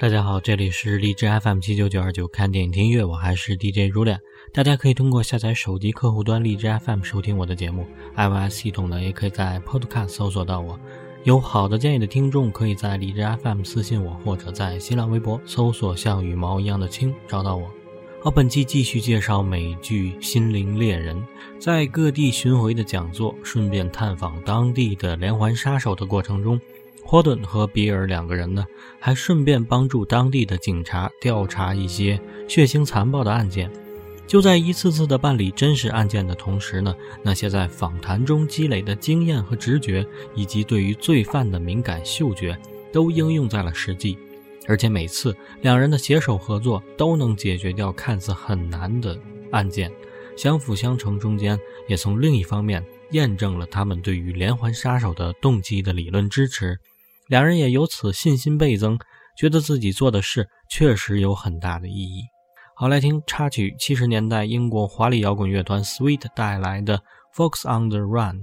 大家好，这里是荔枝 FM 七九九二九，看电影听音乐，我还是 DJ 如恋。大家可以通过下载手机客户端荔枝 FM 收听我的节目，iOS 系统呢也可以在 Podcast 搜索到我。有好的建议的听众，可以在荔枝 FM 私信我，或者在新浪微博搜索像羽毛一样的青找到我。好，本期继续介绍美剧《心灵猎人》，在各地巡回的讲座，顺便探访当地的连环杀手的过程中。霍顿和比尔两个人呢，还顺便帮助当地的警察调查一些血腥残暴的案件。就在一次次的办理真实案件的同时呢，那些在访谈中积累的经验和直觉，以及对于罪犯的敏感嗅觉，都应用在了实际。而且每次两人的携手合作，都能解决掉看似很难的案件，相辅相成。中间也从另一方面验证了他们对于连环杀手的动机的理论支持。两人也由此信心倍增，觉得自己做的事确实有很大的意义。好，来听插曲，七十年代英国华丽摇滚乐团 Sweet 带来的《Fox on the Run》。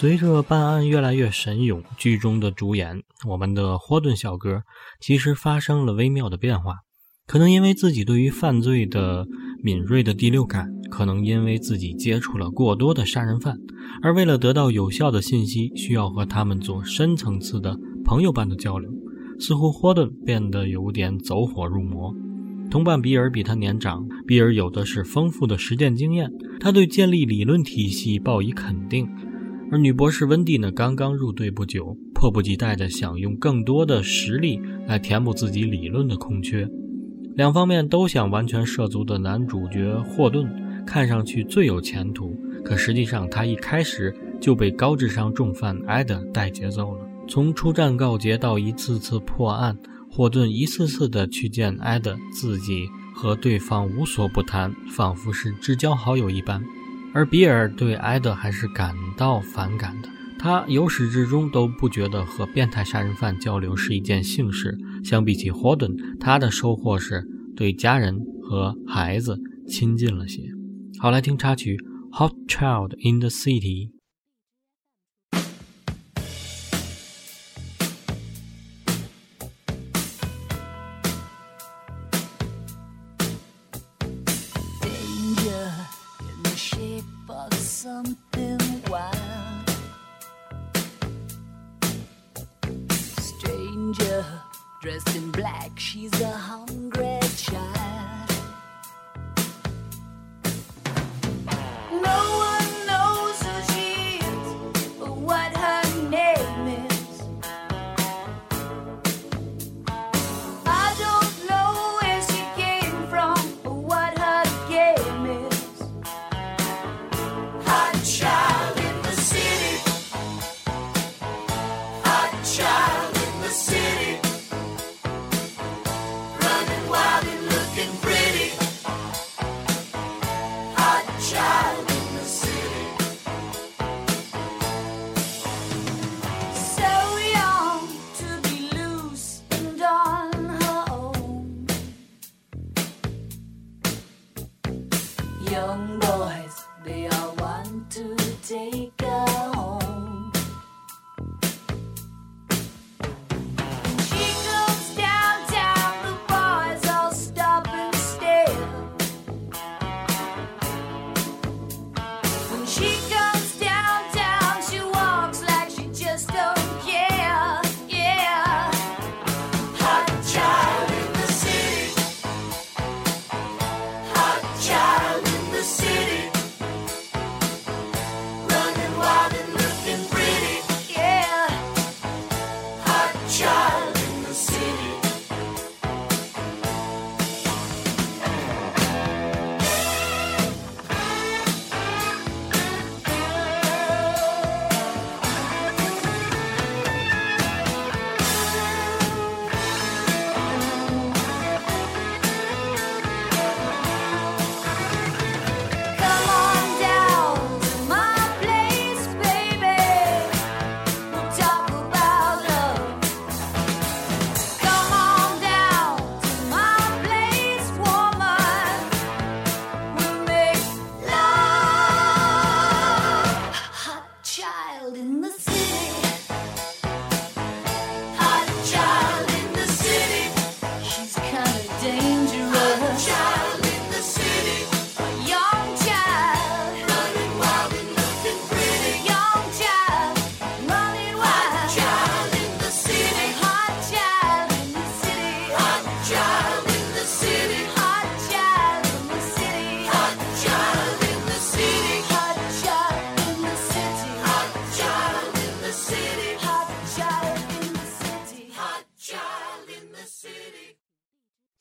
随着办案越来越神勇，剧中的主演我们的霍顿小哥其实发生了微妙的变化。可能因为自己对于犯罪的敏锐的第六感，可能因为自己接触了过多的杀人犯，而为了得到有效的信息，需要和他们做深层次的朋友般的交流。似乎霍顿变得有点走火入魔。同伴比尔比他年长，比尔有的是丰富的实践经验，他对建立理论体系报以肯定。而女博士温蒂呢，刚刚入队不久，迫不及待地想用更多的实力来填补自己理论的空缺。两方面都想完全涉足的男主角霍顿，看上去最有前途，可实际上他一开始就被高智商重犯艾德带节奏了。从出战告捷到一次次破案，霍顿一次次的去见艾德，自己和对方无所不谈，仿佛是至交好友一般。而比尔对埃德还是感到反感的，他由始至终都不觉得和变态杀人犯交流是一件幸事。相比起霍顿，他的收获是对家人和孩子亲近了些。好，来听插曲《Hot Child in the City》。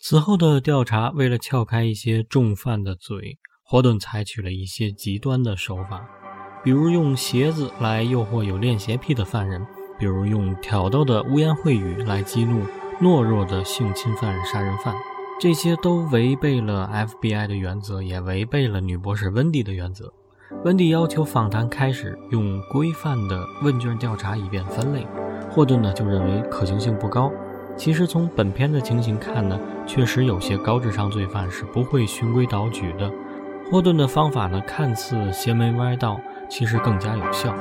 此后的调查，为了撬开一些重犯的嘴，霍顿采取了一些极端的手法，比如用鞋子来诱惑有恋邪癖的犯人，比如用挑逗的污言秽语来激怒懦弱的性侵犯杀人犯。这些都违背了 FBI 的原则，也违背了女博士温蒂的原则。温蒂要求访谈开始用规范的问卷调查，以便分类。霍顿呢就认为可行性不高。其实从本片的情形看呢，确实有些高智商罪犯是不会循规蹈矩的。霍顿的方法呢看似邪门歪道，其实更加有效。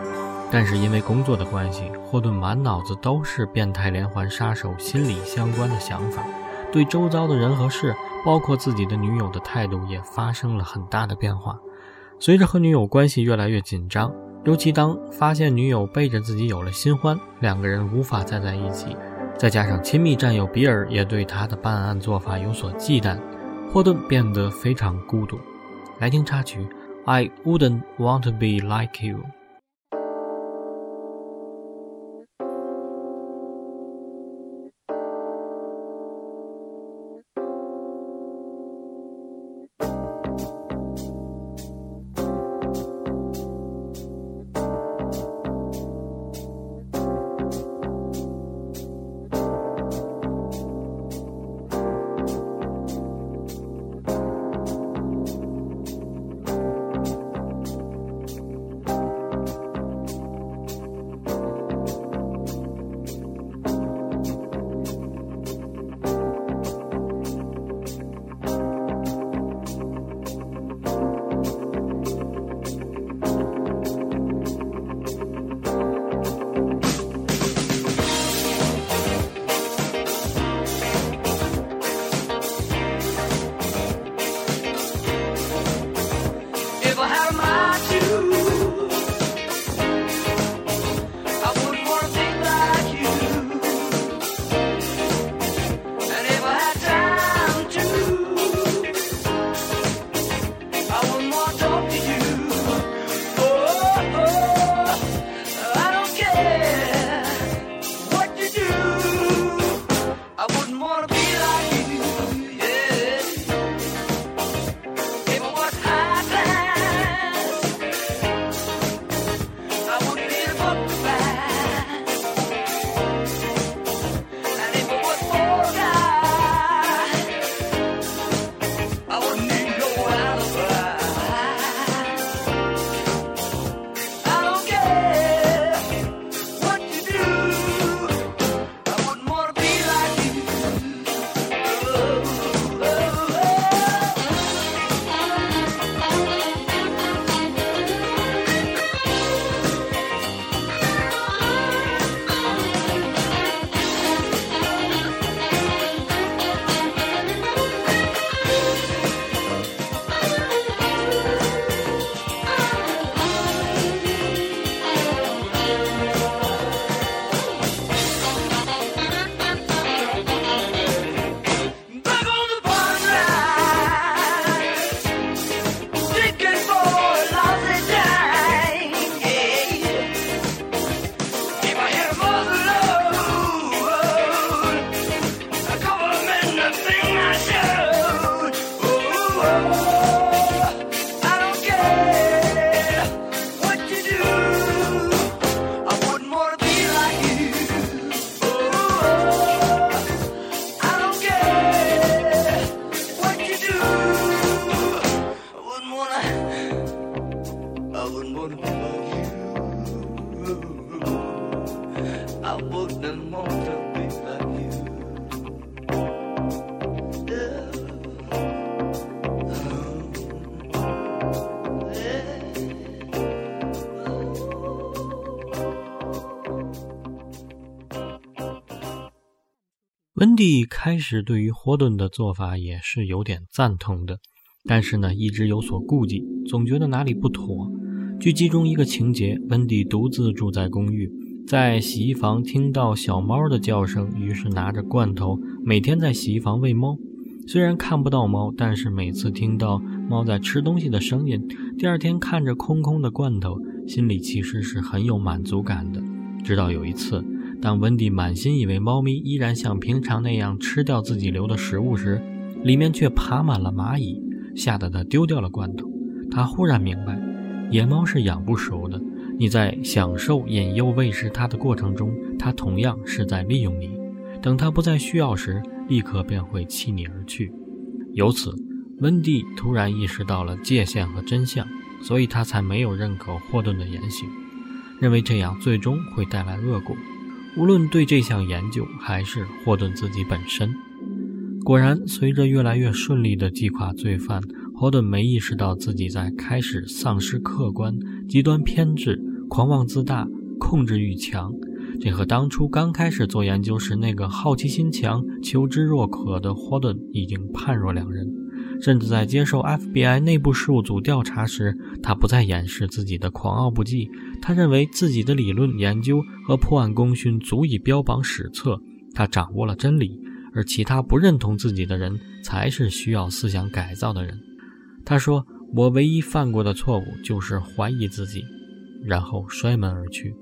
但是因为工作的关系，霍顿满脑子都是变态连环杀手心理相关的想法，对周遭的人和事，包括自己的女友的态度也发生了很大的变化。随着和女友关系越来越紧张，尤其当发现女友背着自己有了新欢，两个人无法再在一起，再加上亲密战友比尔也对他的办案做法有所忌惮，霍顿变得非常孤独。来听插曲《I Wouldn't Want to Be Like You》。温蒂开始对于霍顿的做法也是有点赞同的，但是呢，一直有所顾忌，总觉得哪里不妥。剧集中一个情节，温蒂独自住在公寓，在洗衣房听到小猫的叫声，于是拿着罐头每天在洗衣房喂猫。虽然看不到猫，但是每次听到猫在吃东西的声音，第二天看着空空的罐头，心里其实是很有满足感的。直到有一次。当温蒂满心以为猫咪依然像平常那样吃掉自己留的食物时，里面却爬满了蚂蚁，吓得他丢掉了罐头。他忽然明白，野猫是养不熟的。你在享受引诱喂食它的过程中，它同样是在利用你。等它不再需要时，立刻便会弃你而去。由此，温蒂突然意识到了界限和真相，所以他才没有认可霍顿的言行，认为这样最终会带来恶果。无论对这项研究，还是霍顿自己本身，果然，随着越来越顺利的击垮罪犯，霍顿没意识到自己在开始丧失客观、极端偏执、狂妄自大、控制欲强。这和当初刚开始做研究时那个好奇心强、求知若渴的霍顿已经判若两人。甚至在接受 FBI 内部事务组调查时，他不再掩饰自己的狂傲不羁。他认为自己的理论研究和破案功勋足以标榜史册，他掌握了真理，而其他不认同自己的人才是需要思想改造的人。他说：“我唯一犯过的错误就是怀疑自己。”然后摔门而去。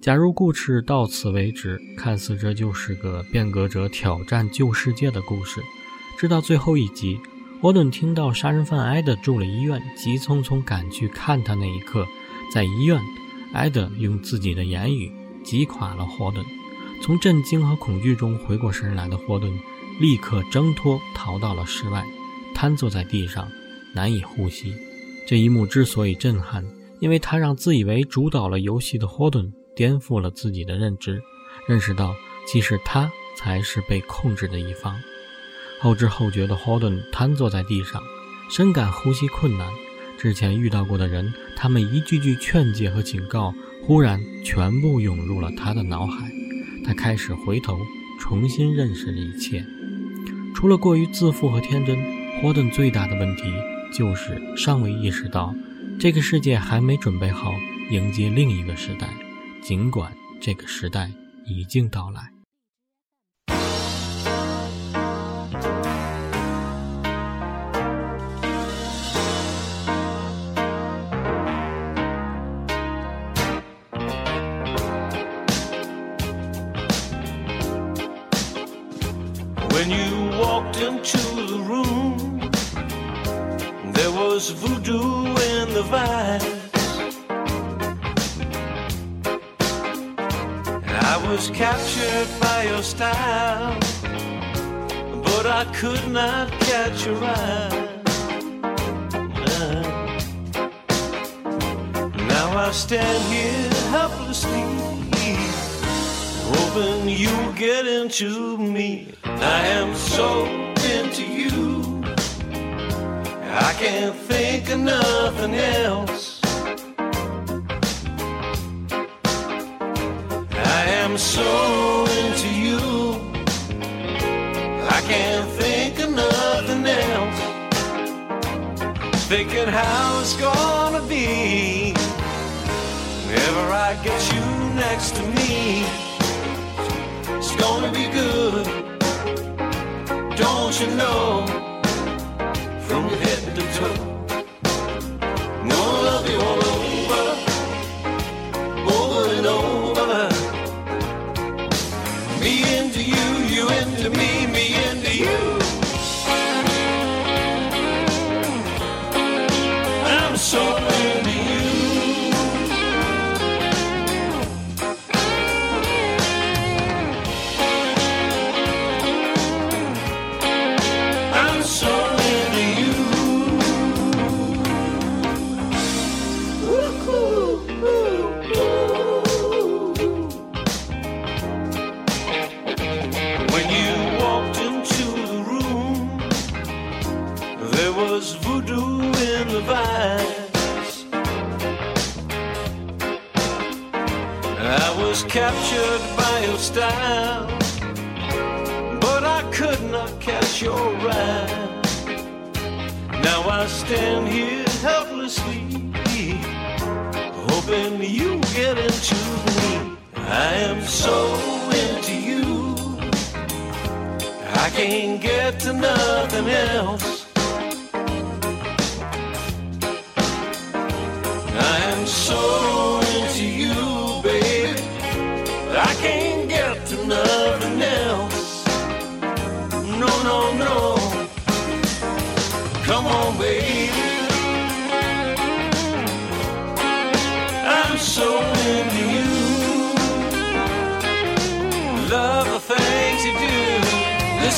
假如故事到此为止，看似这就是个变革者挑战旧世界的故事，直到最后一集。霍顿听到杀人犯艾德住了医院，急匆匆赶去看他那一刻，在医院，艾德用自己的言语击垮了霍顿。从震惊和恐惧中回过神来的霍顿，立刻挣脱，逃到了室外，瘫坐在地上，难以呼吸。这一幕之所以震撼，因为他让自以为主导了游戏的霍顿颠覆了自己的认知，认识到其实他才是被控制的一方。后知后觉的霍顿瘫坐在地上，深感呼吸困难。之前遇到过的人，他们一句句劝诫和警告，忽然全部涌入了他的脑海。他开始回头，重新认识了一切。除了过于自负和天真，霍顿最大的问题就是尚未意识到，这个世界还没准备好迎接另一个时代，尽管这个时代已经到来。Could not catch your eye. Now I stand here helplessly, hoping you'll get into me. I am so into you. I can't think of nothing else. Thinking how it's gonna be whenever I get you next to me. It's gonna be good don't you know? From head to toe.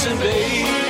listen, babe.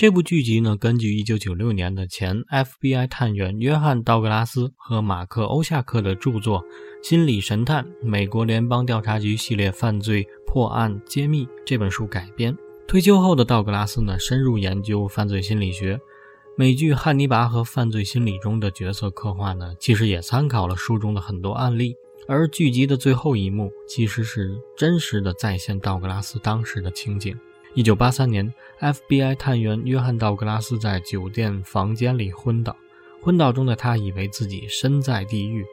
这部剧集呢，根据1996年的前 FBI 探员约翰·道格拉斯和马克·欧夏克的著作《心理神探：美国联邦调查局系列犯罪破案揭秘》这本书改编。退休后的道格拉斯呢，深入研究犯罪心理学。美剧《汉尼拔》和《犯罪心理》中的角色刻画呢，其实也参考了书中的很多案例。而剧集的最后一幕，其实是真实的再现道格拉斯当时的情景。一九八三年，FBI 探员约翰·道格拉斯在酒店房间里昏倒。昏倒中的他以为自己身在地狱，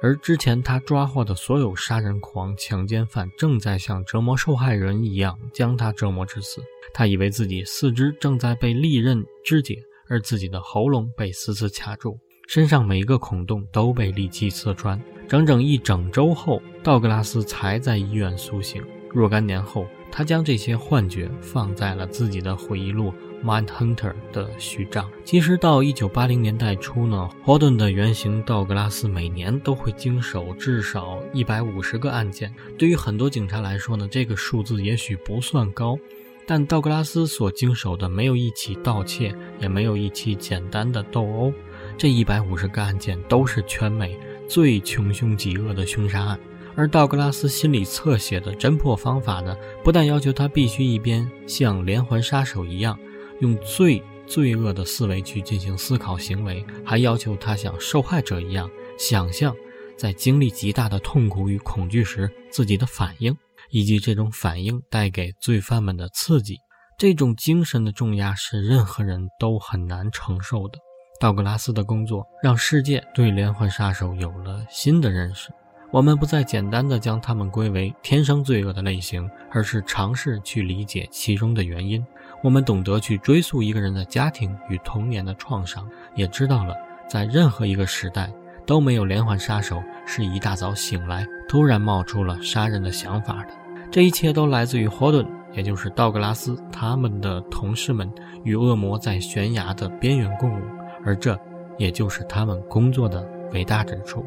而之前他抓获的所有杀人狂、强奸犯正在像折磨受害人一样将他折磨致死。他以为自己四肢正在被利刃肢解，而自己的喉咙被死死卡住，身上每一个孔洞都被利器刺穿。整整一整周后，道格拉斯才在医院苏醒。若干年后，他将这些幻觉放在了自己的回忆录《Mind Hunter》的序章。其实到1980年代初呢，霍顿的原型道格拉斯每年都会经手至少150个案件。对于很多警察来说呢，这个数字也许不算高，但道格拉斯所经手的没有一起盗窃，也没有一起简单的斗殴。这150个案件都是全美最穷凶极恶的凶杀案。而道格拉斯心理侧写的侦破方法呢，不但要求他必须一边像连环杀手一样用最罪恶的思维去进行思考行为，还要求他像受害者一样想象在经历极大的痛苦与恐惧时自己的反应，以及这种反应带给罪犯们的刺激。这种精神的重压是任何人都很难承受的。道格拉斯的工作让世界对连环杀手有了新的认识。我们不再简单的将他们归为天生罪恶的类型，而是尝试去理解其中的原因。我们懂得去追溯一个人的家庭与童年的创伤，也知道了在任何一个时代都没有连环杀手是一大早醒来突然冒出了杀人的想法的。这一切都来自于霍顿，也就是道格拉斯他们的同事们与恶魔在悬崖的边缘共舞，而这也就是他们工作的伟大之处。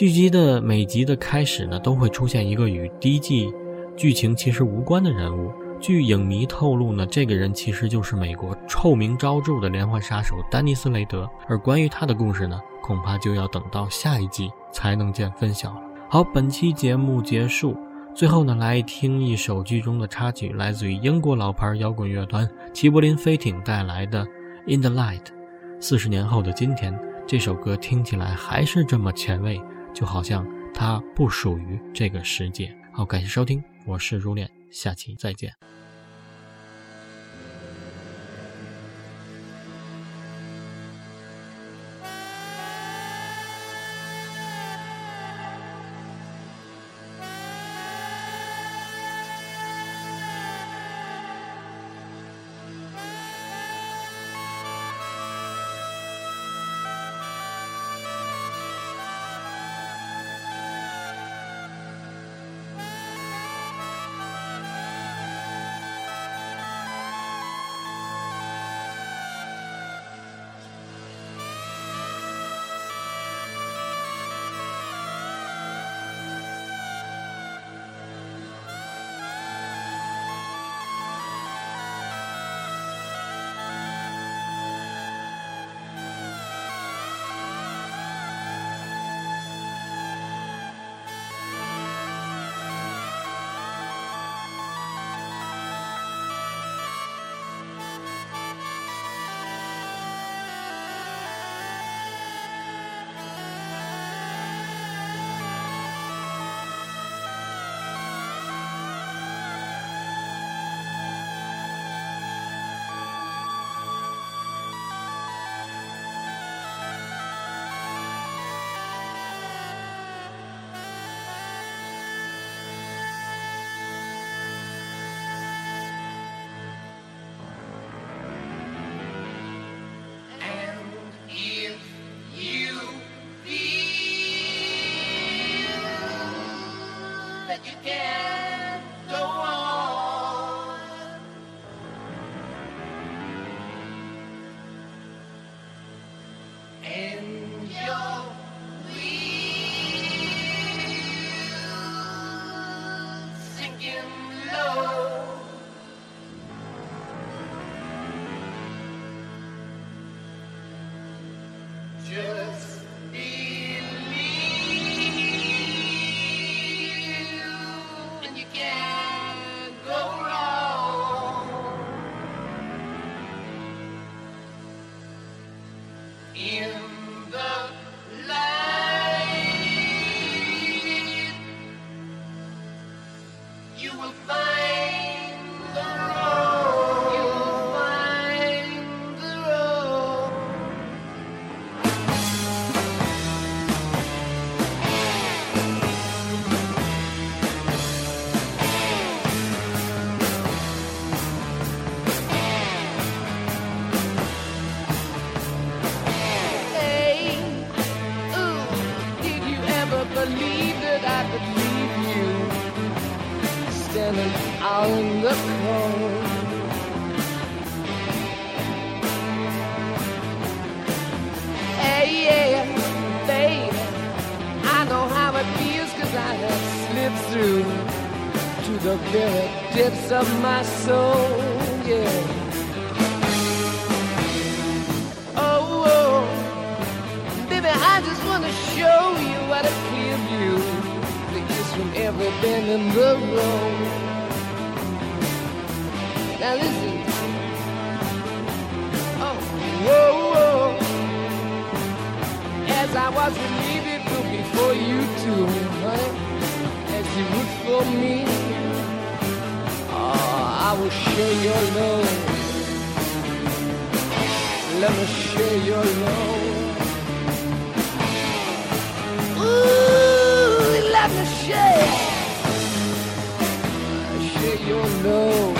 剧集的每集的开始呢，都会出现一个与第一季剧情其实无关的人物。据影迷透露呢，这个人其实就是美国臭名昭著的连环杀手丹尼斯·雷德。而关于他的故事呢，恐怕就要等到下一季才能见分晓了。好，本期节目结束。最后呢，来听一首剧中的插曲，来自于英国老牌摇滚乐团齐柏林飞艇带来的《In the Light》。四十年后的今天，这首歌听起来还是这么前卫，就好像它不属于这个世界。好，感谢收听，我是如恋，下期再见。you. From every in the road. Now listen. Oh, whoa, whoa. As I was relieved before you too, honey you root for me. Oh, I will share your love. Let me share your love. Ooh, let me share, share your love.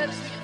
touch the